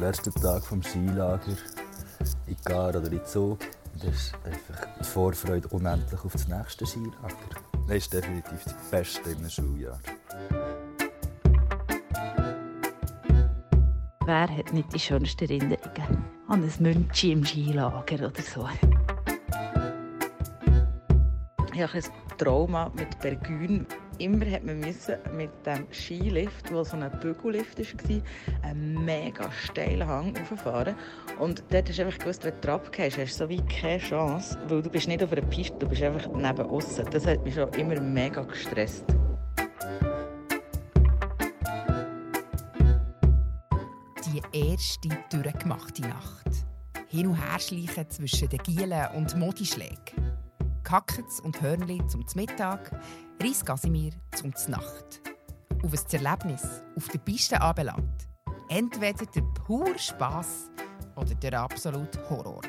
der letzte Tag vom Skilager in Gar oder in Zug. Das ist einfach die Vorfreude unendlich auf das nächste Skilager. Das ist definitiv das Beste im Schuljahr. Wer hat nicht die schönsten Erinnerungen an ein Münchi im Skilager oder so? Ich habe ein Trauma mit Bergün. Immer hat man müssen mit dem Skilift, der so ein Bügellift war, einen mega steilen Hang rauffahren. Und dort hast du einfach gewusst, wenn du drauf gehst, hast du so wie keine Chance, weil du bist nicht auf einer Piste, du bist einfach neben außen. Das hat mich schon immer mega gestresst. Die erste durchgemachte Nacht. Hin und her schleichen zwischen den Gielen und Modischlägen. Kackets und Hörnli zum Mittag, Reis Gasimir zum Nacht. Auf ein Erlebnis auf der Piste anbelangt. Entweder der pure Spass oder der absolute Horror.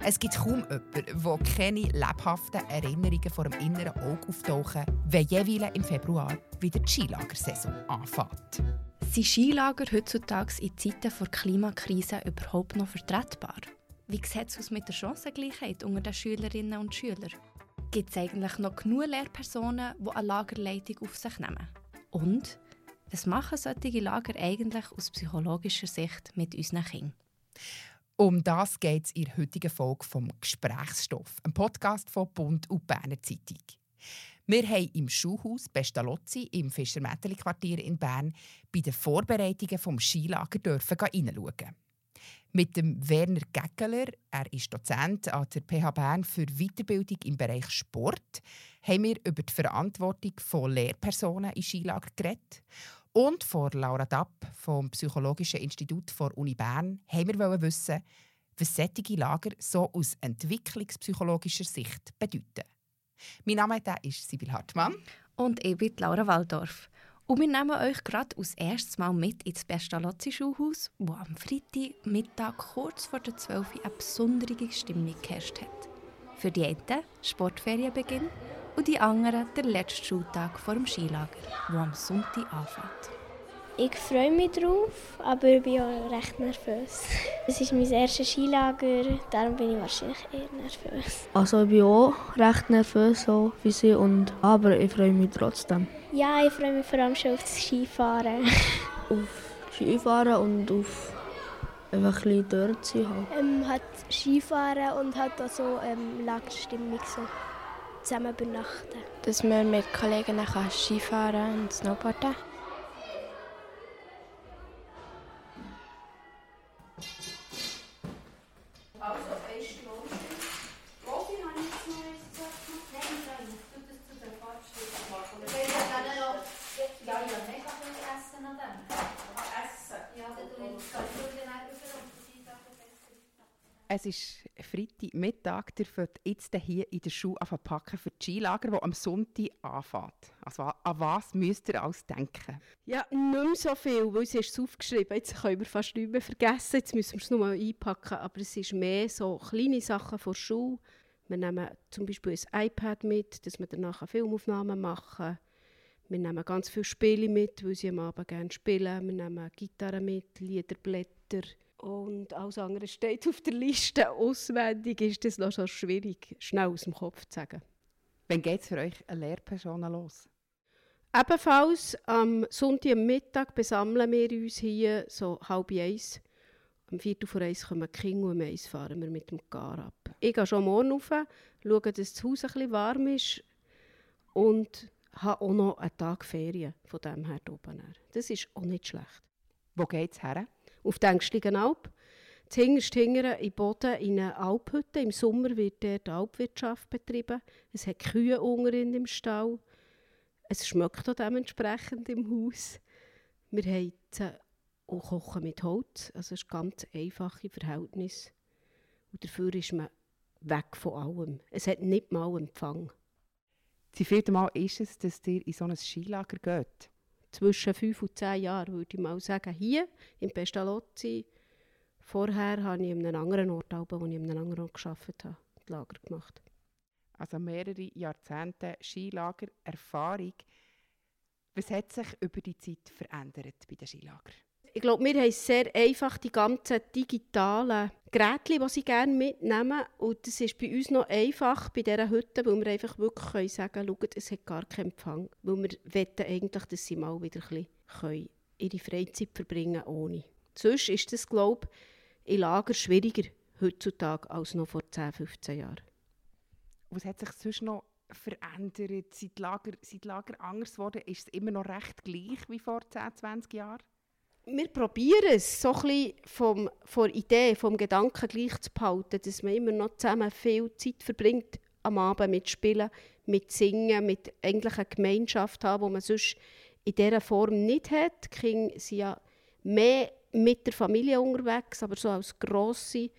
Es gibt kaum jemanden, der keine lebhaften Erinnerungen vor dem inneren Auge auftauchen, wenn jeweils im Februar wieder die Skilagersaison anfängt. Sind Skilager heutzutage in Zeiten der Klimakrise überhaupt noch vertretbar? Wie sieht es mit der Chancengleichheit unter den Schülerinnen und Schülern? Gibt es eigentlich noch genug Lehrpersonen, die eine Lagerleitung auf sich nehmen? Und was machen solche Lager eigentlich aus psychologischer Sicht mit unseren Kindern? Um das geht es in der heutigen Folge vom Gesprächsstoff, einem Podcast von Bund und Berner Zeitung. Wir haben im Schulhaus Pestalozzi im Fischermätteli-Quartier in Bern bei den Vorbereitungen vom Skilager dürfen hineinschauen. Mit dem Werner Geckeler, er ist Dozent an der PH Bern für Weiterbildung im Bereich Sport, haben wir über die Verantwortung von Lehrpersonen in Skilager geredet. Und von Laura Dapp vom Psychologischen Institut der Uni Bern haben wir wissen, was solche Lager so aus entwicklungspsychologischer Sicht bedeuten. Mein Name ist Sibyl Hartmann. Und ich bin Laura Waldorf. Und wir nehmen euch gerade als erstes Mal mit ins Pestalozzi-Schulhaus, wo am Freitagmittag kurz vor der 12 Uhr eine besondere Stimmung geherrscht hat. Für die einen Sportferienbeginn und die anderen der letzte Schultag vor dem Skilager, wo am Sonntag anfängt. Ich freue mich drauf, aber ich bin auch recht nervös. Es ist mein erstes Skilager, darum bin ich wahrscheinlich eher nervös. Also ich bin auch recht nervös, so wie sie, und, aber ich freue mich trotzdem. Ja, ich freue mich vor allem schon auf das Skifahren. auf Skifahren und auf einfach ein bisschen dort sein. Halt. Ähm, hat Skifahren und hat auch so ähm, Lagerstimmung so zusammen übernachten. Dass man mit Kollegen Skifahren und Snowboarden Es Ihr dürft jetzt hier in der Schule packen für die Skilager, die am Sonntag anfängt. Also an was müsst ihr alles denken? Ja, nicht mehr so viel, weil es ist aufgeschrieben. Jetzt können wir fast nichts mehr vergessen. Jetzt müssen wir es nur einpacken. Aber es ist mehr so kleine Sachen von der Schule. Wir nehmen zum Beispiel ein iPad mit, dass wir danach Filmaufnahmen machen. Wir nehmen ganz viele Spiele mit, weil sie am Abend gerne spielen. Wir nehmen Gitarre mit, Liederblätter und alles andere steht auf der Liste. Auswendig ist das noch so schwierig, schnell aus dem Kopf zu sagen. Wann geht es für euch eine Lehrperson los? Ebenfalls am Sonntagmittag besammeln wir uns hier so halb eins. Am Viertel vor eins kommen die Kinder und um eins fahren wir mit dem Gar ab. Ich gehe schon morgen rauf, schaue, dass das Haus ein bisschen warm ist und habe auch noch einen Tag Ferien von dem her oben. Das ist auch nicht schlecht. Wo geht es her? Auf der Ängstlichen Alp. Zuhinterst hingern in Boden in einer Alphütte. Im Sommer wird dort Alpwirtschaft betrieben. Es hat Kühe unter im Stall. Es schmeckt auch dementsprechend im Haus. Wir heizen und kochen mit Holz. Also es ist ganz einfache Verhältnis. Und dafür ist man weg von allem. Es hat nicht mal Empfang. Wie viel Mal ist es, dass ihr in so ein Skilager geht? Zwischen fünf und zehn Jahren, würde ich mal sagen. Hier in Pestalozzi. Vorher habe ich in einem anderen Ort, wo ich in einem anderen Ort gearbeitet habe, die Lager gemacht. Also mehrere Jahrzehnte Skilager, Erfahrung. Was hat sich über die Zeit verändert bei den Skilagern? Ich glaube, wir haben sehr einfach die ganzen digitalen Geräte, die sie gerne mitnehmen. Und das ist bei uns noch einfach bei dieser Hütte, weil wir einfach wirklich können sagen können, es hat gar keinen Empfang. Weil wir wetten eigentlich, dass sie mal wieder ein bisschen ihre Freizeit verbringen können ohne. Sonst ist das, glaube ich, in Lager schwieriger heutzutage als noch vor 10, 15 Jahren. Was hat sich sonst noch verändert? Die Lager, die Lager anders geworden? Ist es immer noch recht gleich wie vor 10, 20 Jahren? Wir probieren es, so ein vom, von Idee, vom Gedanken gleich zu behalten, dass man immer noch zusammen viel Zeit verbringt am Abend mit Spielen, mit Singen, mit eigentlich einer Gemeinschaft haben, die man sonst in dieser Form nicht hat. Die Kinder sind ja mehr mit der Familie unterwegs, aber so als grosse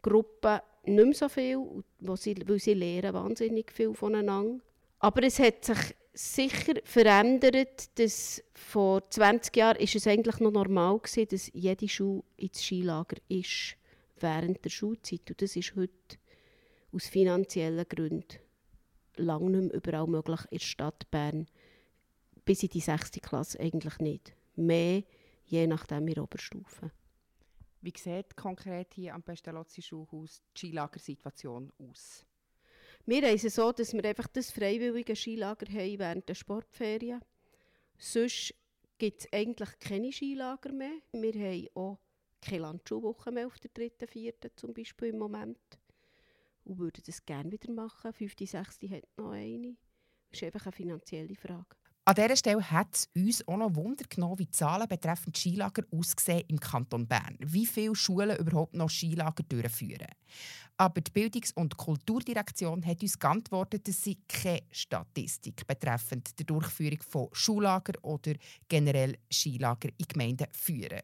Gruppe nicht mehr so viel, wo sie, weil sie lernen wahnsinnig viel voneinander. Aber es hat sich sicher verändert, dass vor 20 Jahren ist es eigentlich noch normal war, dass jede Schule ins Skilager ist während der Schulzeit. Und das ist heute aus finanziellen Gründen lange nicht mehr überall möglich in der Stadt Bern. Bis in die 6. Klasse eigentlich nicht. Mehr je nachdem in der Oberstufe. Wie sieht konkret hier am Pestalozzi-Schulhaus die Skilagersituation aus? Wir haben es so, dass wir einfach das freiwillige Skilager haben während der Sportferien. Sonst gibt es eigentlich keine Skilager mehr. Wir haben auch keine Landschulwoche mehr auf der dritten, vierten zum Beispiel im Moment. Und würden das gerne wieder machen. Fünfte, sechste hat noch eine. Das ist einfach eine finanzielle Frage. An dieser Stelle hat es uns auch noch Wunder genommen, wie die Zahlen betreffend Skilager aussehen im Kanton Bern. Wie viele Schulen überhaupt noch Skilager durchführen. Aber die Bildungs- und Kulturdirektion hat uns geantwortet, dass sie keine Statistik betreffend der Durchführung von Schullager oder generell Skilager in Gemeinden führen.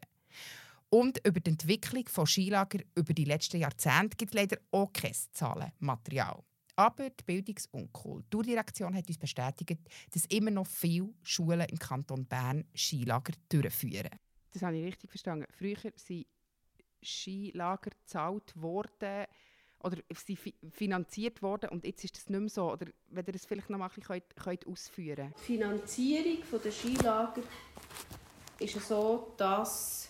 Und über die Entwicklung von Skilager über die letzten Jahrzehnte gibt es leider auch kein Zahlenmaterial. Aber die Bildungs- und Kulturdirektion hat uns bestätigt, dass immer noch viele Schulen im Kanton Bern Skilager durchführen. Das habe ich richtig verstanden. Früher sind Skilager gezahlt worden oder sie finanziert worden und jetzt ist das nicht mehr so. Oder wenn ihr das vielleicht noch mal ein bisschen könnt, ausführen Die Finanzierung der Skilager ist so, dass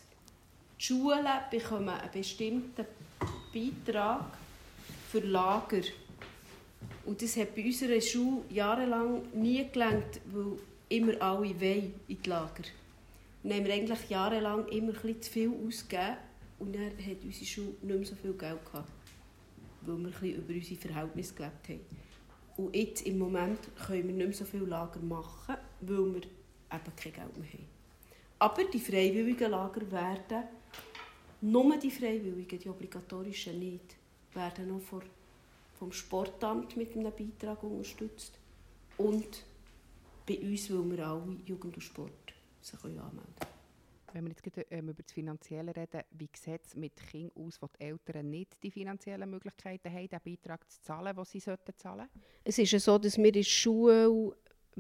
die Schulen bekommen einen bestimmten Beitrag für Lager bekommen und das hat bei unserer Schule jahrelang nie gelangt, weil immer alle wollen in die Lager. dann haben wir eigentlich jahrelang immer ein zu viel ausgegeben und dann hat unsere Schule nicht mehr so viel Geld gehabt, weil wir ein über unsere Verhältnisse gelebt haben. Und jetzt im Moment können wir nicht mehr so viele Lager machen, weil wir eben kein Geld mehr haben. Aber die freiwilligen Lager werden, nur die freiwilligen, die obligatorischen nicht, werden noch vor vom Sportamt mit einem Beitrag unterstützt und bei uns, weil wir alle Jugend und Sport sich anmelden können. Wenn wir jetzt ähm, über das Finanzielle reden, wie sieht es mit Kindern aus, wo die Eltern nicht die finanziellen Möglichkeiten haben, den Beitrag zu zahlen, den sie sollten zahlen Es ist ja so, dass wir in der Schule,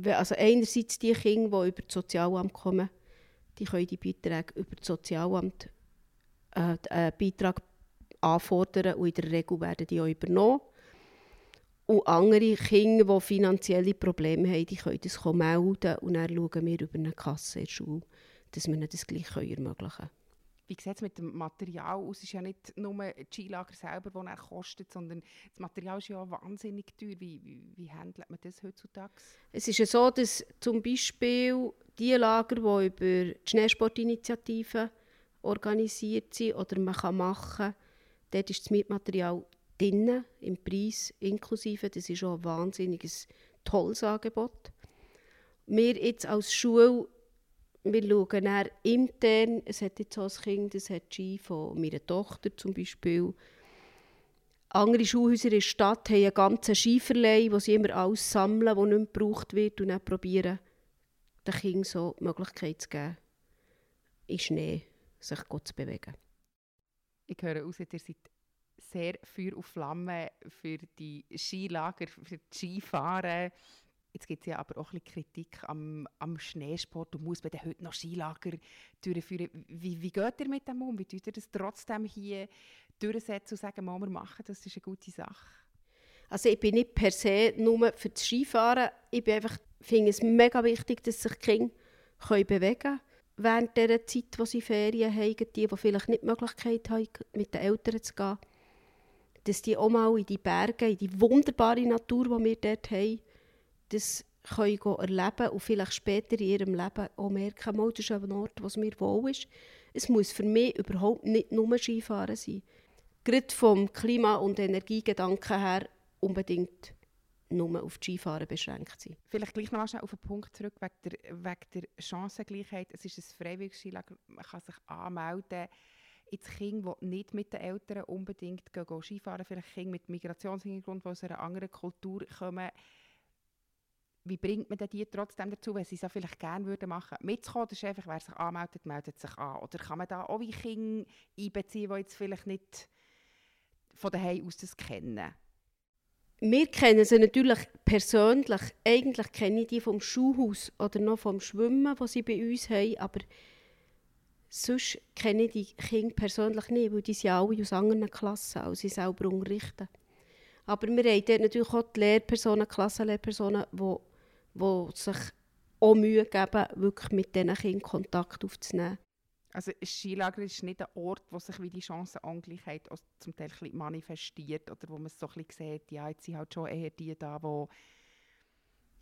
also einerseits die Kinder, die über das Sozialamt kommen, die können die Beiträge über das Sozialamt äh, einen Beitrag anfordern und in der Regel werden die auch übernommen. Und andere Kinder, die finanzielle Probleme haben, die können das melden und dann schauen wir über eine Kasse in der Schule, dass wir ihnen das gleich ermöglichen können. Wie sieht es mit dem Material aus? Es ist ja nicht nur das Skilager selber, das er kostet, sondern das Material ist ja wahnsinnig teuer. Wie, wie, wie handelt man das heutzutage? Es ist ja so, dass zum Beispiel die Lager, die über die Schneesportinitiative organisiert sind oder man kann machen kann, dort ist das Mietmaterial drin, im Preis inklusive. Das ist auch ein wahnsinniges tolles Angebot. Wir jetzt als Schule, wir schauen dann intern, es hat jetzt so ein Kind, das hat Ski von meiner Tochter zum Beispiel. Andere Schulhäuser in der Stadt haben einen ganzen Skiverleih, wo sie immer alles sammeln, was nicht mehr gebraucht wird und dann probieren, den Kindern so die Möglichkeit zu geben, in Schnee sich gut zu bewegen. Ich höre aus, ihr seid sehr Feuer auf Flamme für die Skilager, für die Skifahren. Jetzt gibt es ja aber auch ein bisschen Kritik am, am Schneesport. Du musst denn heute noch Skilager durchführen. Wie, wie geht ihr mit dem um? Wie tut ihr das trotzdem hier durchsetzen und sagen, wir machen das, ist eine gute Sache? Also ich bin nicht per se nur für das Skifahren. Ich bin einfach, finde es mega wichtig, dass sich die Kinder können bewegen können. während dieser Zeit, wo sie Ferien haben, die, die vielleicht nicht die Möglichkeit haben, mit den Eltern zu gehen, dass die auch mal in die Berge, in die wunderbare Natur, die wir dort haben, das können erleben und vielleicht später in ihrem Leben auch merken, mal, das ist ein Ort, wo es mir wohl ist. Es muss für mich überhaupt nicht nur Skifahren sein. Gerade vom Klima- und Energiegedanken her unbedingt nur auf die Skifahren beschränkt sein. Vielleicht gleich noch auf den Punkt zurück wegen der, wegen der Chancengleichheit. Es ist ein freiwilliges Skilager, man kann sich anmelden. Jetzt Kinder, die nicht mit den Eltern unbedingt gehen, gehen Skifahren, vielleicht Kinder mit Migrationshintergrund, die aus einer anderen Kultur kommen, wie bringt man die trotzdem dazu, wenn sie es vielleicht gerne würden machen mitzukommen? Das ist einfach, wer sich anmeldet, meldet sich an. Oder kann man da auch wie Kinder einbeziehen, die jetzt vielleicht nicht von daheim aus das kennen? Wir kennen sie natürlich persönlich. Eigentlich kenne ich die vom Schulhaus oder noch vom Schwimmen, was sie bei uns haben, aber sonst kenne ich die Kinder persönlich nicht, weil die sind alle aus anderen Klassen, als sie selber unterrichten. Aber wir haben dort natürlich auch die Lehrpersonen, Klassenlehrpersonen, die, die sich auch Mühe geben, wirklich mit diesen Kindern Kontakt aufzunehmen. Also ein Skilager ist nicht ein Ort, wo sich wie die Chancenangleichheit zum Teil ein manifestiert oder wo man so ein sieht, ja, jetzt sind halt schon eher die da, die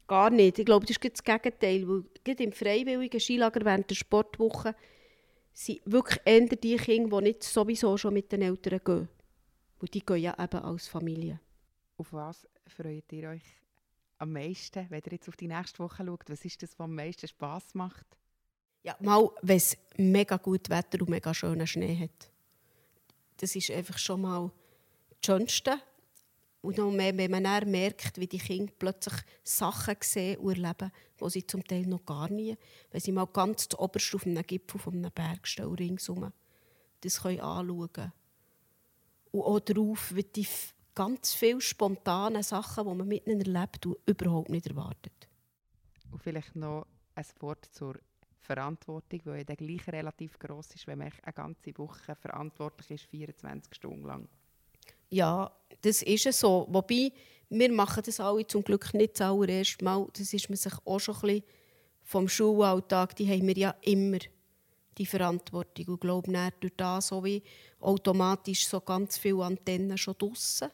Gar nicht. Ich glaube, das ist das Gegenteil. Weil gerade im freiwilligen Skilager während der Sportwoche sind wirklich eher die Kinder, die nicht sowieso schon mit den Eltern gehen. Und die gehen ja eben als Familie. Auf was freut ihr euch am meisten, wenn ihr jetzt auf die nächste Woche schaut? Was ist das, was am meisten Spass macht? Ja, mal, wenn es mega gut Wetter und mega schönen Schnee hat. Das ist einfach schon mal das Schönste. Und noch mehr, wenn man dann merkt, wie die Kinder plötzlich Sachen sehen und erleben, die sie zum Teil noch gar nie, wenn sie mal ganz zu oberst auf einem Gipfel von einem Berg stehen ringsum das können anschauen. Und auch darauf, wie die ganz viele spontane Sachen, die man mit ihnen erlebt und überhaupt nicht erwartet. Und vielleicht noch ein Wort zur Verantwortung, die ja dann gleich relativ gross ist, wenn man eine ganze Woche verantwortlich ist, 24 Stunden lang. Ja, das ist es so. Wobei, wir machen das alle zum Glück nicht das allererste Mal. Das ist man sich auch schon ein bisschen vom Schulalltag, die haben wir ja immer die Verantwortung. Und ich glaube, durch das so wie automatisch so ganz viele Antennen schon draussen,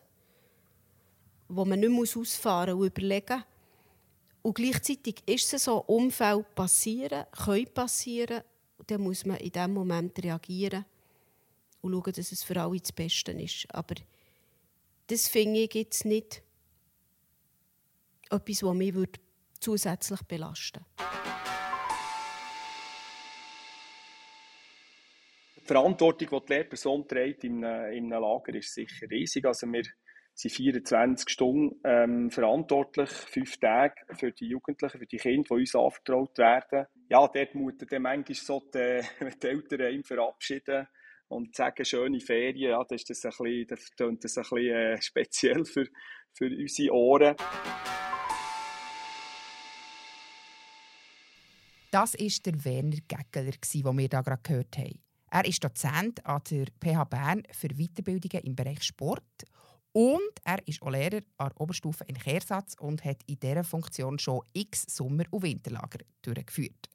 wo man nicht ausfahren muss und überlegen und gleichzeitig ist es so, Unfälle passieren, können passieren. Und dann muss man in diesem Moment reagieren und schauen, dass es für alle das Beste ist. Aber das finde ich jetzt nicht etwas, das mich zusätzlich belasten. Die Verantwortung, die die Lehrperson trägt in einem Lager, ist sicher riesig. Also wir sind 24 Stunden ähm, verantwortlich, fünf Tage für die Jugendlichen, für die Kinder, die uns anvertraut werden. Ja, dort mutet dann manchmal so die, die Eltern verabschieden und sagen, schöne Ferien, ja, das, ist das, ein bisschen, das das ein bisschen äh, speziell für, für unsere Ohren. Das war der Werner Geggeler, den wir hier gerade gehört haben. Er ist Dozent an der PH Bern für Weiterbildungen im Bereich Sport und er ist auch Lehrer an der Oberstufe in Kehrsatz und hat in dieser Funktion schon x Sommer- und Winterlager durchgeführt.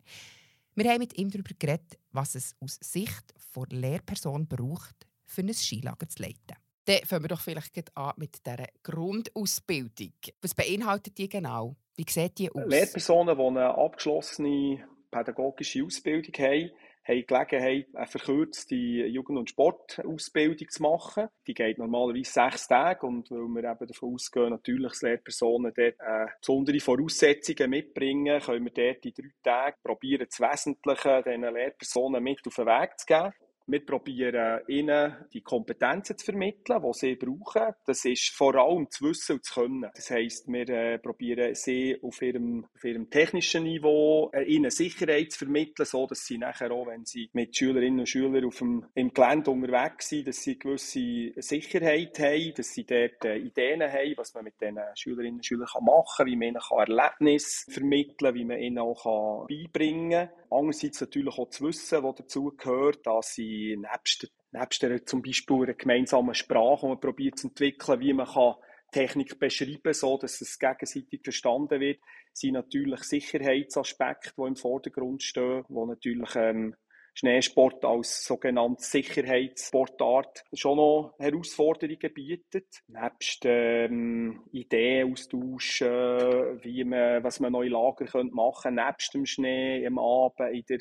Wir haben mit ihm darüber geredet, was es aus Sicht der Lehrperson braucht, für ein Skilager zu leiten. Dann fangen wir doch vielleicht an mit dieser Grundausbildung. Was beinhaltet die genau? Wie sieht die aus? Lehrpersonen, die eine abgeschlossene pädagogische Ausbildung haben, haben die Gelegenheit, eine verkürzte Jugend- und Sportausbildung zu machen. Die geht normalerweise sechs Tage und weil wir eben davon ausgehen, natürlich, dass Lehrpersonen dort äh, besondere Voraussetzungen mitbringen, können wir dort in drei Tagen probieren, das Wesentliche diesen Lehrpersonen mit auf den Weg zu geben. Wir probieren ihnen die Kompetenzen zu vermitteln, die sie brauchen. Das ist vor allem zu wissen und zu können. Das heisst, wir äh, probieren sie auf ihrem, auf ihrem technischen Niveau äh, ihnen Sicherheit zu vermitteln, so dass sie nachher auch, wenn sie mit Schülerinnen und Schülern auf dem, im Gelände unterwegs sind, dass sie gewisse Sicherheit haben, dass sie dort äh, Ideen haben, was man mit diesen Schülerinnen und Schülern machen kann, wie man ihnen Erlebnisse vermitteln kann, wie man ihnen auch beibringen kann. Andererseits natürlich auch zu wissen, was dazu gehört, dass sie nebst, nebst der, zum Beispiel einer gemeinsamen Sprache, die man probiert zu entwickeln, wie man kann Technik beschreiben, so dass es gegenseitig verstanden wird, sind natürlich Sicherheitsaspekte, die im Vordergrund stehen, wo natürlich ähm, Schneesport als sogenannte Sicherheitssportart schon noch Herausforderungen bietet. Nebst ähm, Ideen austauschen, wie man, was man neue Lager machen könnte, nebst dem Schnee, am Abend, in der,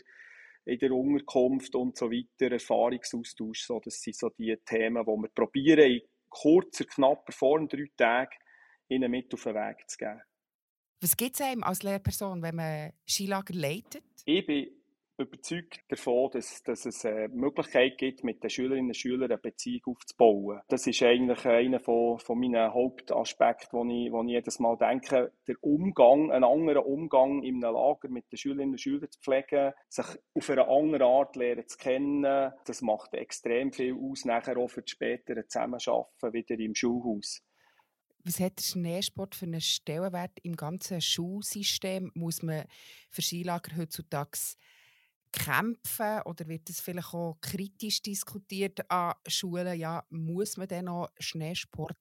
in der Unterkunft und so weiter, Erfahrungsaustausch. So, das sind so die Themen, die wir probieren, in kurzer, knapper Form, drei Tagen, ihnen mit auf den Weg zu geben. Was gibt es einem als Lehrperson, wenn man Skilager leitet? Ich bin überzeugt davon, dass, dass es eine Möglichkeit gibt, mit den Schülerinnen und Schülern eine Beziehung aufzubauen. Das ist eigentlich einer von, von meinen Hauptaspekten, wo ich, wo ich jedes Mal denke, der Umgang, einen anderen Umgang in einem Lager mit den Schülerinnen und Schülern zu pflegen, sich auf eine andere Art lernen zu kennen, das macht extrem viel aus, nachher auch für das spätere Zusammenarbeiten wieder im Schulhaus. Was hat der Schneesport für einen Stellenwert im ganzen Schulsystem? Muss man für Skilager heutzutage kämpfen oder wird das vielleicht auch kritisch diskutiert an Schulen? Ja, muss man denn noch Schneesport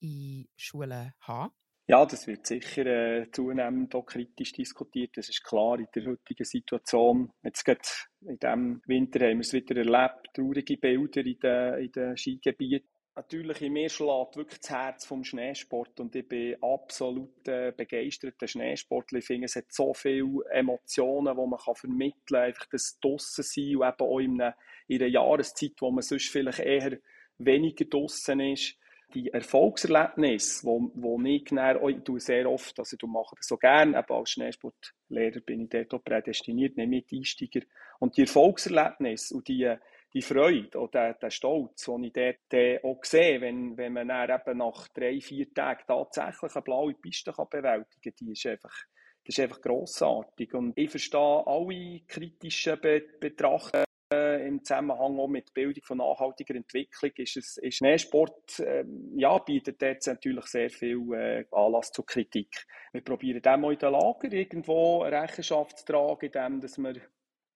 in Schulen haben? Ja, das wird sicher äh, zunehmend auch kritisch diskutiert. Das ist klar in der heutigen Situation. Jetzt gerade in diesem Winter haben wir es wieder erlebt, traurige Bilder in den, in den Skigebieten natürlich in mir schlägt wirklich das Herz vom Schneesport und ich bin absolut äh, begeisterter Schneesportler. Ich finde, es hat so viele Emotionen, die man vermitteln kann. Einfach das draussen sein und eben auch in einer, in einer Jahreszeit, wo man sonst vielleicht eher weniger draussen ist. Die Erfolgserlebnisse, wo ich, dann, sehr oft, also ich mache das so gerne, eben als Schneesportlehrer bin ich dort auch prädestiniert, nehme ich Einsteiger. Und die Erfolgserlebnisse und die die Freude oder der Stolz, den ich dort auch sehe, wenn, wenn man dann eben nach drei, vier Tagen tatsächlich eine blaue Piste bewältigen kann, die ist einfach, das ist einfach grossartig. Und ich verstehe alle kritischen Be Betrachtungen äh, im Zusammenhang auch mit Bildung von nachhaltiger Entwicklung ist es ist Schneesport äh, ja, bietet jetzt natürlich sehr viel äh, Anlass zur Kritik. Wir probieren dem auch in den Lager irgendwo Rechenschaft zu tragen, indem wir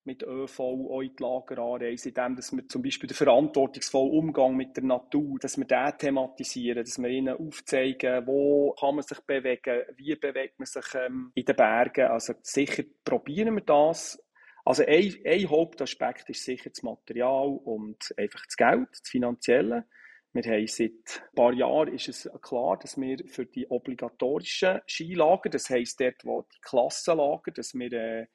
mit ÖV auch in die Lager anreisen, indem dass wir zum Beispiel den verantwortungsvollen Umgang mit der Natur, dass wir den thematisieren, dass wir ihnen aufzeigen, wo kann man sich bewegen, wie bewegt man sich ähm, in den Bergen. Also sicher probieren wir das. Also ein, ein Hauptaspekt ist sicher das Material und einfach das Geld, das Finanzielle. Wir haben seit ein paar Jahren ist es klar, dass wir für die obligatorischen Skilager, das heisst dort, wo die Klassenlager, dass wir äh,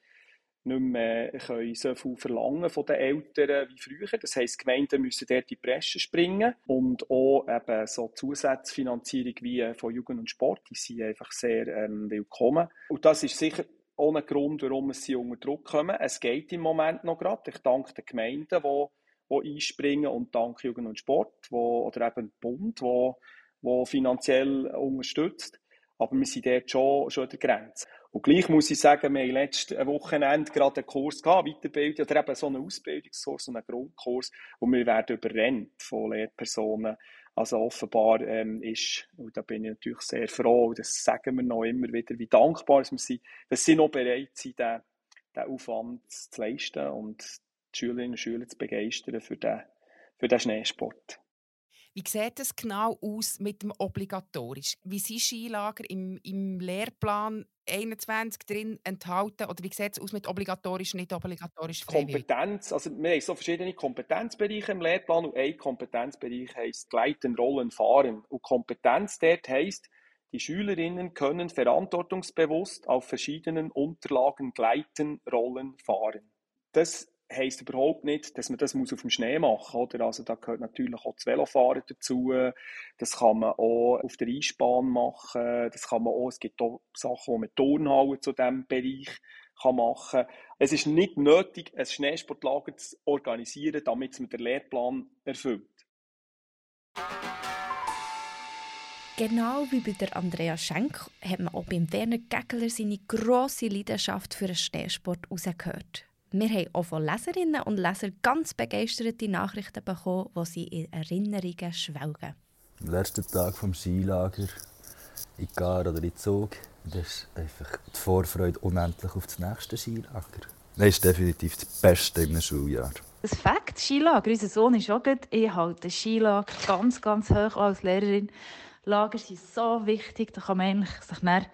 nicht mehr so viel verlangen von den Eltern wie früher. Das heisst, Gemeinden müssen dort in die Presse springen und auch eben so Zusatzfinanzierung wie von Jugend und Sport, die sind einfach sehr ähm, willkommen. Und das ist sicher ein Grund, warum sie unter Druck kommen. Es geht im Moment noch gerade. Ich danke den Gemeinden, die, die einspringen und danke Jugend und Sport wo, oder eben Bund, wo finanziell unterstützt. Aber wir sind dort schon, schon an der Grenze. Und gleich muss ich sagen, wir haben letztes Wochenende gerade einen Kurs gehabt, Weiterbildung, oder eben so einen Ausbildungskurs, so einen Grundkurs, und wir werden überrennt von Lehrpersonen. Also offenbar ähm, ist, und da bin ich natürlich sehr froh, und das sagen wir noch immer wieder, wie dankbar wir sind, dass sie noch bereit sind, diesen, diesen Aufwand zu leisten und die Schülerinnen und Schüler zu begeistern für den, für den Schneesport. Wie sieht es genau aus mit dem Obligatorisch? Wie sind Skilager im, im Lehrplan 21 drin enthalten? Oder wie sieht es aus mit obligatorisch, nicht obligatorisch, freiwillig? Kompetenz, also wir haben so verschiedene Kompetenzbereiche im Lehrplan und ein Kompetenzbereich heisst Gleiten, Rollen, Fahren. Und Kompetenz dort heisst, die Schülerinnen können verantwortungsbewusst auf verschiedenen Unterlagen gleiten, rollen, fahren. Das heisst überhaupt nicht, dass man das auf dem Schnee machen muss. Also da gehört natürlich auch das Velofahren dazu. Das kann man auch auf der Eisbahn machen. Das kann man auch, es gibt auch Sachen, die man Turnhallen zu diesem Bereich kann machen. Es ist nicht nötig, ein Schneesportlager zu organisieren, damit man den Lehrplan erfüllt. Genau wie bei der Andrea Schenk hat man auch beim Werner Geckler seine grosse Leidenschaft für den Schneesport herausgehört. Wir haben auch von Leserinnen und Lesern ganz begeisterte Nachrichten bekommen, wo sie in Erinnerungen schwelgen. Am letzten Tag des Skilager in Gar oder in Zug, das ist einfach die Vorfreude unendlich auf das nächste Skilager. Das ist definitiv das Beste im Schuljahr. Das Fakt, Skilager, unser Sohn ist auch gut. Ich halte Skilager ganz, ganz hoch als Lehrerin. Lager sind so wichtig, da kann man eigentlich sich dann,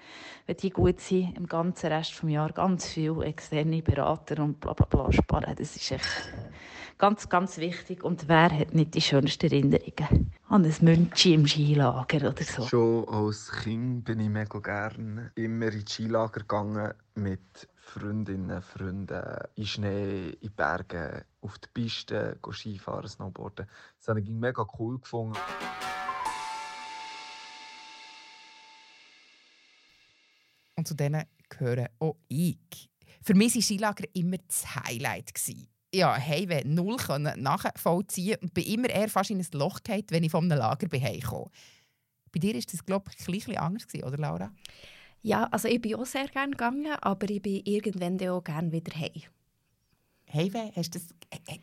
wenn die gut sind, im ganzen Rest des Jahres ganz viele externe Berater und bla bla bla sparen. Das ist echt ganz, ganz wichtig. Und wer hat nicht die schönsten Erinnerungen an ein Münchi im Skilager oder so? Schon als Kind bin ich mega gerne immer in Skilager gegangen mit Freundinnen, Freunden, in Schnee, in Bergen, auf die Piste, Skifahren, Snowboarden. Das habe ich mega cool gefunden. Und zu denen gehören auch ich. Für mich war Skilager immer das Highlight. Ja, hey, null nachvollziehen und bin immer eher fast in ein Loch gefallen, wenn ich von einem Lager heimkam. Bei dir war das, glaube ich, ein bisschen anders, oder Laura? Ja, also ich bin auch sehr gerne gegangen, aber ich bin irgendwann auch gerne wieder heim. Heimweh, hast du das,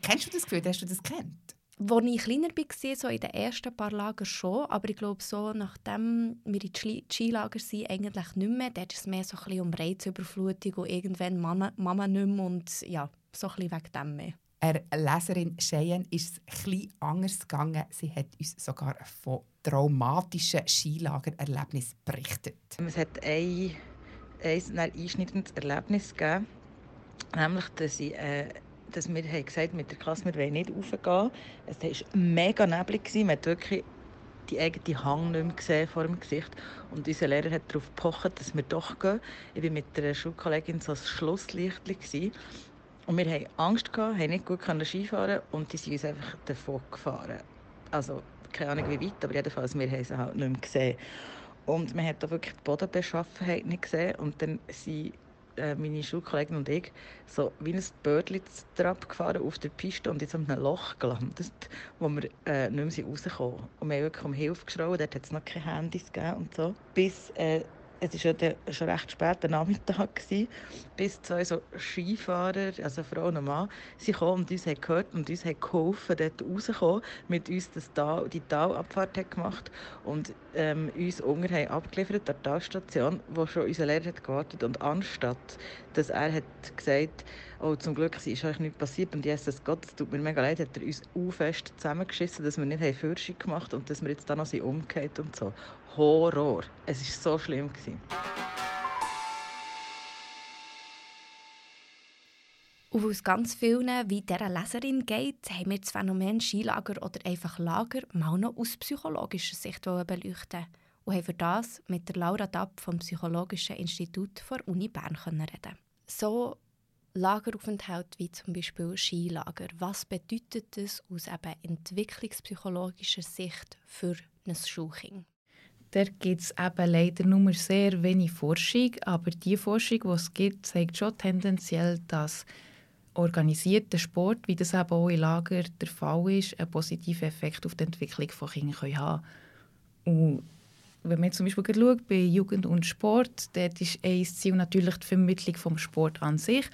kennst du das Gefühl? Hast du das kennt? Als ich kleiner war, so in den ersten paar Lagern schon, aber ich glaube, so, nachdem wir in die Skilager sind, eigentlich nicht mehr. Dort ist es mehr so ein bisschen um Reizüberflutung und irgendwann Mama, Mama nicht mehr und ja, so ein bisschen wegen dem mehr. Er Leserin Cheyenne ist es etwas anders gegangen. Sie hat uns sogar von traumatischen Skilagererlebnissen berichtet. Es hat ein, ein einschneidendes Erlebnis gegeben, nämlich, dass ich äh, dass wir haben gesagt mit der Klasse, wir wollen nicht raufgehen. Es war mega neblig. Man hat wirklich die eigene Hang nicht mehr gesehen vor dem Gesicht. Und unser Lehrer hat darauf gepocht, dass wir doch gehen. Ich war mit einer Schulkollegin so ein Schlusslicht. Und wir hatten Angst, haben nicht gut Skifahren und die sind uns einfach davon gefahren. Also, keine Ahnung wie weit, aber jedenfalls, wir haben sie halt nicht mehr gesehen. Und man hat da wirklich die Bodenbeschaffenheit nicht gesehen. Und dann sind äh, meine Schulkollegen und ich so wie ein Bördchen gefahren auf der Piste und in so einem Loch gelandet, wo wir äh, nicht mehr rausgekommen sind. Und wir haben wirklich um Hilfe geschrien, dort hat es noch keine Handys gegeben und so. Bis äh, es war ja schon recht spät am Nachmittag, gewesen, bis zwei so Skifahrer, also Frau und Mann, sie kamen und uns haben gehört und uns haben geholfen, dort rauszukommen, mit uns das Tal, die Talabfahrt gemacht und ähm, uns unten haben abgeliefert an der Talstation, wo schon unser Lehrer hat gewartet und anstatt, dass er hat gesagt oh, zum Glück ist euch nichts passiert und Jesus Gott, es tut mir mega leid, hat er uns u fest zusammengeschissen, dass wir nicht Führerschein gemacht haben und dass wir jetzt dann noch umgekehrt und so. Horror. Es war so schlimm. Gewesen. Und weil es ganz vielen wie dieser Leserin geht, haben wir das Phänomen Skilager oder einfach Lager mal noch aus psychologischer Sicht beleuchten und haben für das mit der Laura Dapp vom Psychologischen Institut der Uni Bern reden. So Lageraufenthalt wie zum Beispiel Skilager. Was bedeutet das aus eben entwicklungspsychologischer Sicht für ein Schulkind? Da gibt es eben leider nur sehr wenig Forschung, aber die Forschung, die es gibt, zeigt schon tendenziell, dass organisierter Sport, wie das eben auch in Lager der Fall ist, einen positiven Effekt auf die Entwicklung von Kindern haben kann. wenn man zum Beispiel schaut, bei Jugend und Sport, dort ist ein Ziel natürlich die Vermittlung vom Sport an sich,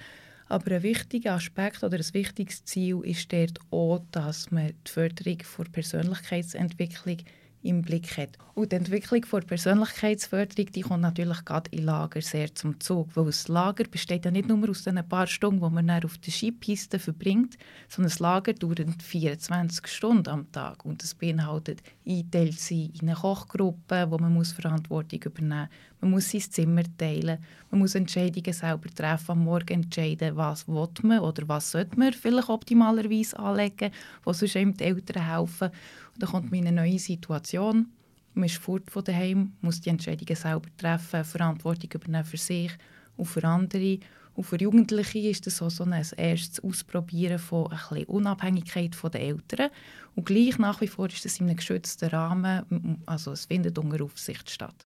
aber ein wichtiger Aspekt oder ein wichtiges Ziel ist dort auch, dass man die Förderung der Persönlichkeitsentwicklung im Blick hat. Und die Entwicklung der Persönlichkeitsförderung die kommt natürlich gerade im Lager sehr zum Zug, weil das Lager besteht ja nicht nur aus den paar Stunden, die man dann auf der Skipiste verbringt, sondern das Lager dauert 24 Stunden am Tag und das beinhaltet einteilt sie in eine Kochgruppe, wo man muss Verantwortung übernehmen muss. Man muss sein Zimmer teilen, man muss Entscheidungen selber treffen, am Morgen entscheiden, was will man oder was sollte man vielleicht optimalerweise anlegen, wo sonst eben die Eltern helfen. Dann kommt man in eine neue Situation, man ist fort von daheim, muss die Entscheidungen selber treffen, Verantwortung übernehmen für sich und für andere. Und für Jugendliche ist das so, so ein erstes Ausprobieren von ein bisschen Unabhängigkeit von den Eltern. Und gleich nach wie vor ist das in einem geschützten Rahmen, also es findet unter Aufsicht statt.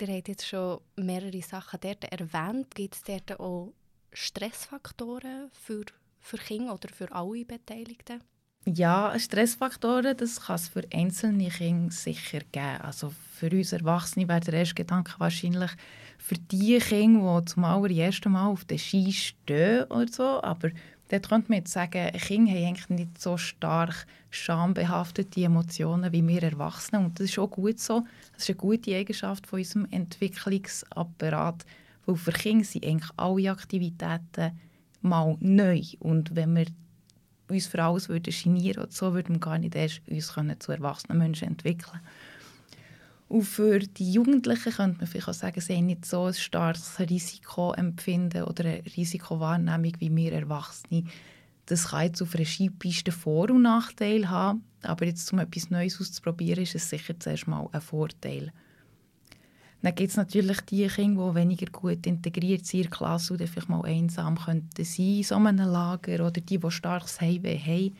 Ihr habt jetzt schon mehrere Sachen dort erwähnt. Gibt es dort auch Stressfaktoren für, für Kinder oder für alle Beteiligten? Ja, Stressfaktoren, das kann es für einzelne Kinder sicher geben. Also für uns Erwachsene wäre der erste Gedanke wahrscheinlich für die Kinder, die zum allerersten Mal auf der Ski stehen oder so. Aber dort könnte man jetzt sagen, Kinder haben eigentlich nicht so stark schambehaftete Emotionen wie wir Erwachsene. Und das ist auch gut so. Das ist eine gute Eigenschaft von unserem Entwicklungsapparat. Weil für Kinder sind eigentlich alle Aktivitäten mal neu. Und wenn wir uns für alles würden genieren oder so, würden wir gar nicht erst uns können zu erwachsenen Menschen entwickeln Und für die Jugendlichen könnte man vielleicht auch sagen, sie haben nicht so ein starkes Risikoempfinden oder eine Risikowahrnehmung wie wir Erwachsene. Das kann jetzt auf einer Skipiste Vor- und Nachteil haben, aber jetzt, um etwas Neues auszuprobieren, ist es sicher zuerst mal ein Vorteil. Dann gibt es natürlich die Kinder, die weniger gut integriert sind in der Klasse oder vielleicht mal einsam könnten sein, so einem Lager, oder die, die starkes Heimweh haben.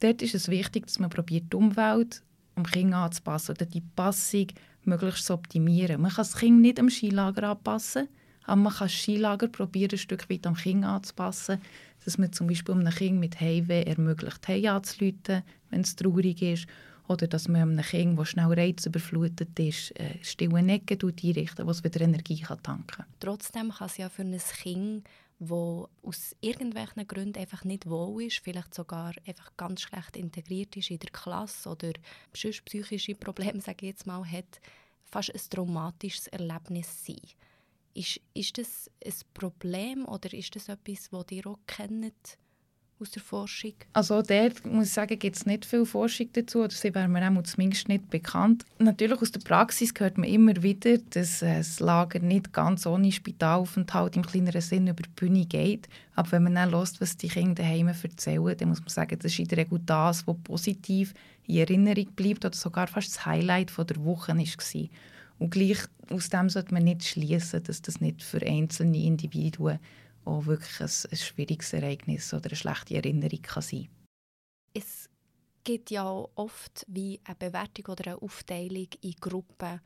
Dort ist es wichtig, dass man probiert, die Umwelt um Kind anzupassen oder die Passung möglichst zu optimieren. Man kann das Kind nicht am Skilager anpassen, aber man kann das Skilager probieren, ein Stück weit am Kind anzupassen, dass man zum Beispiel einem Kind mit Heimweh ermöglicht, Heim anzuleiten, wenn es traurig ist, oder dass man einem Kind, das schnell reizüberflutet ist, äh, stille Ecken einrichten, wo es wieder Energie kann tanken kann. Trotzdem kann es ja für ein Kind wo aus irgendwelchen Gründen einfach nicht wohl ist, vielleicht sogar einfach ganz schlecht integriert ist in der Klasse oder sonst psychische Probleme, sage ich jetzt mal, hat, fast ein traumatisches Erlebnis sein. Ist, ist das ein Problem oder ist das etwas, das ihr auch kennt? Aus der Forschung? Also dort muss ich sagen, gibt es nicht viel Forschung dazu, oder sie wäre mir auch zumindest nicht bekannt. Natürlich aus der Praxis hört man immer wieder, dass das Lager nicht ganz ohne Spitalaufenthalt im kleineren Sinn über die Bühne geht. Aber wenn man dann hört, was die Kinder daheim erzählen, dann muss man sagen, das ist in der Regel das, was positiv in Erinnerung bleibt oder sogar fast das Highlight der Woche war. Und gleich aus dem sollte man nicht schließen, dass das nicht für einzelne Individuen auch wirklich ein, ein schwieriges Ereignis oder eine schlechte Erinnerung kann sein Es gibt ja oft wie eine Bewertung oder eine Aufteilung in Gruppen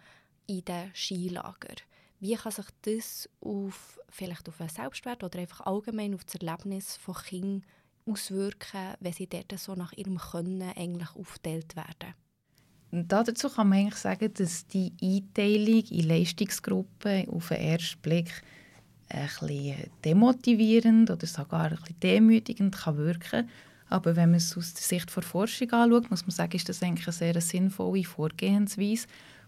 in den Skilager. Wie kann sich das auf, vielleicht auf einen Selbstwert oder einfach allgemein auf das Erlebnis von Kindern auswirken, wenn sie dort so nach ihrem Können eigentlich aufgeteilt werden? dazu kann man eigentlich sagen, dass die Einteilung in Leistungsgruppen auf den ersten Blick ein demotivierend oder sogar ein bisschen demütigend kann wirken aber wenn man es aus der Sicht der Forschung anschaut, muss man sagen, ist das eigentlich eine sehr sinnvolle Vorgehensweise,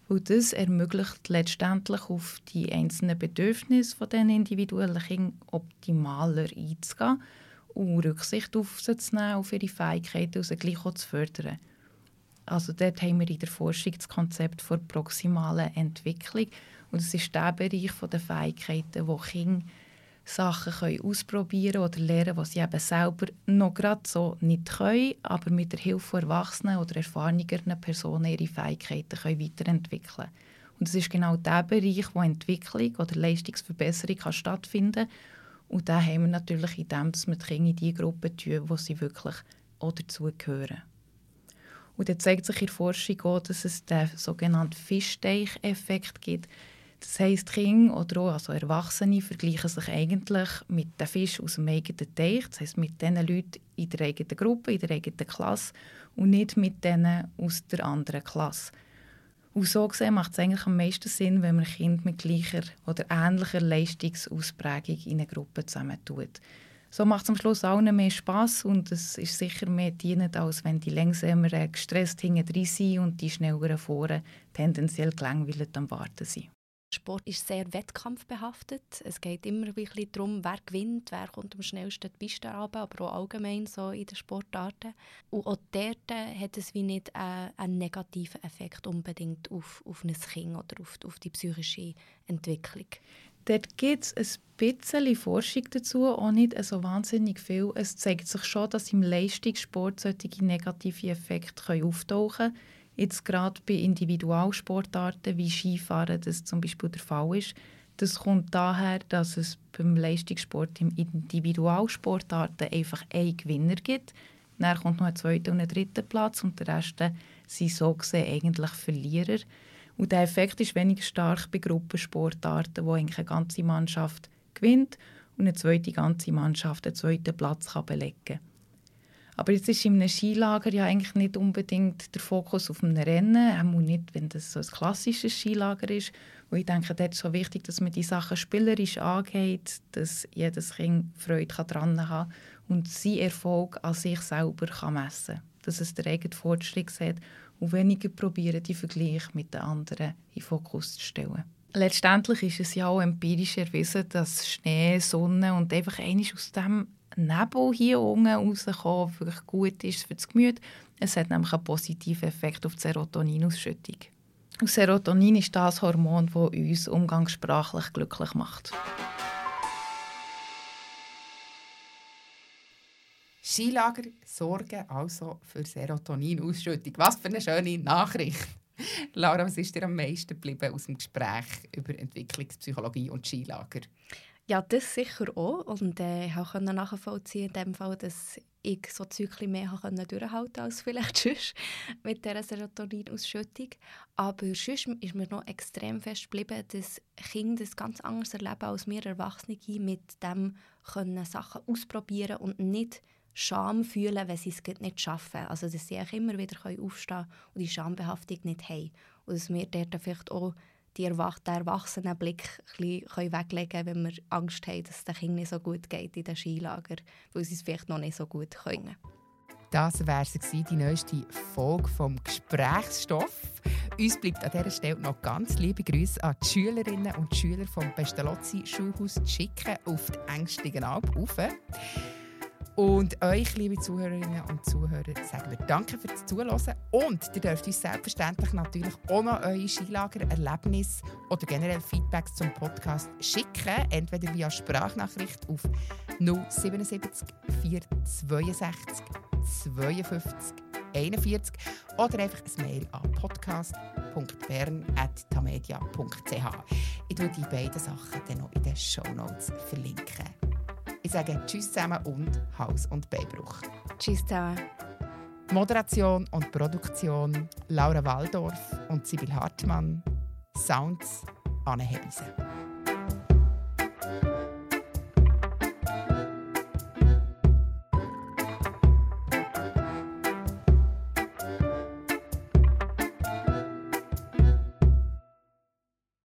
weil das ermöglicht letztendlich auf die einzelnen Bedürfnisse von den individuellen Kindern optimaler einzugehen und Rücksicht auf sie zu nehmen, auf ihre Fähigkeiten und sie gleich zu fördern. Also dort haben wir in der Forschung das Konzept der proximalen Entwicklung, und es ist der Bereich der Fähigkeiten, wo Kinder Sachen können ausprobieren oder lernen, was sie eben selber noch gerade so nicht können, aber mit der Hilfe von Erwachsenen oder erfahreneren Personen ihre Fähigkeiten können weiterentwickeln Und es ist genau der Bereich, wo Entwicklung oder Leistungsverbesserung kann stattfinden kann. Und da haben wir natürlich in dem, dass wir die Kinder in die Gruppe tun, wo sie wirklich auch dazugehören. Und dann zeigt sich in der Forschung auch, dass es den sogenannten Fischteich-Effekt gibt. Das heisst, Kinder oder auch also Erwachsene vergleichen sich eigentlich mit den Fischen aus dem eigenen Teich, das heisst mit den Leuten in der eigenen Gruppe, in der eigenen Klasse und nicht mit denen aus der anderen Klasse. Und so gesehen macht es eigentlich am meisten Sinn, wenn man Kinder mit gleicher oder ähnlicher Leistungsausprägung in eine Gruppe zusammentut. So macht es am Schluss allen mehr Spass und es ist sicher mehr dienend, als wenn die langsameren gestresst hinten drin sind und die schnelleren vorne tendenziell gelangweilt am Warten sind. Sport ist sehr wettkampfbehaftet. Es geht immer ein bisschen darum, wer gewinnt, wer kommt am schnellsten die Piste runter, aber auch allgemein so in den Sportarten. Und auch dort hat es wie nicht einen, einen negativen Effekt unbedingt auf, auf ein Kind oder auf, auf die psychische Entwicklung. Dort gibt es ein bisschen Forschung dazu, auch nicht so wahnsinnig viel. Es zeigt sich schon, dass im Leistungssport solche negative Effekte auftauchen können Jetzt gerade bei Individualsportarten wie Skifahren das zum Beispiel der Fall ist. Das kommt daher, dass es beim Leistungssport im Individualsportarten einfach einen Gewinner gibt. Dann kommt noch ein zweiter und ein dritter Platz und der Rest sind so gesehen eigentlich Verlierer. Und der Effekt ist weniger stark bei Gruppensportarten, wo eigentlich eine ganze Mannschaft gewinnt und eine zweite ganze Mannschaft den zweiten Platz kann belegen kann. Aber jetzt ist in einem Skilager ja eigentlich nicht unbedingt der Fokus auf einem Rennen, auch nicht, wenn das so ein klassisches Skilager ist. Und ich denke, dort ist so wichtig, dass man die Sachen spielerisch angeht, dass jedes Kind Freude daran haben kann und seinen Erfolg an sich selber kann messen kann. Dass es den eigenen Fortschritt sieht und weniger probieren, die Vergleich mit den anderen in Fokus zu stellen. Letztendlich ist es ja auch empirisch erwiesen, dass Schnee, Sonne und einfach eines aus dem Nebel hier unten rauskommen, wirklich gut ist für das Gemüt. Es hat nämlich einen positiven Effekt auf die Serotoninausschüttung. Und Serotonin ist das Hormon, das uns umgangssprachlich glücklich macht. Skilager sorgen also für Serotoninausschüttung. Was für eine schöne Nachricht. Laura, was ist dir am meisten geblieben aus dem Gespräch über Entwicklungspsychologie und Skilager? Ja, das sicher auch. Und äh, ich konnte nachvollziehen, in dem Fall, dass ich so Zyklen mehr durchhalten als vielleicht sonst mit dieser Serotoninausschüttung. Aber sonst ist mir noch extrem fest geblieben, dass Kinder das ganz anders erleben als wir Erwachsene mit dem können Sachen ausprobieren und nicht Scham fühlen, wenn sie es nicht schaffen. Also dass sie auch immer wieder aufstehen können und die Schambehaftung nicht haben. Und dass wir dort vielleicht auch die Erwach den Erwachsenenblick ein weglegen wenn wir Angst haben, dass es den Kindern nicht so gut geht in den Skilager, weil sie es vielleicht noch nicht so gut können. Das wäre die neueste Folge vom Gesprächsstoff. Uns bleibt an dieser Stelle noch ganz liebe Grüße an die Schülerinnen und Schüler vom Pestalozzi Schulhaus zu schicken auf die Ängstlichen Alp rauf. Und euch, liebe Zuhörerinnen und Zuhörer, sagen wir Danke fürs Zuhören. Und ihr dürft uns selbstverständlich natürlich auch noch eure Skilager-Erlebnisse oder generell Feedbacks zum Podcast schicken. Entweder via Sprachnachricht auf 077 462 52 41 oder einfach ein Mail an podcast.bern.tamedia.ch. Ich werde die beiden Sachen dann noch in den Show Notes verlinken. Ich sage Tschüss zusammen und Haus- und Beibruch. Tschüss zusammen. Moderation und Produktion Laura Waldorf und Sibyl Hartmann. Sounds Anne Heise.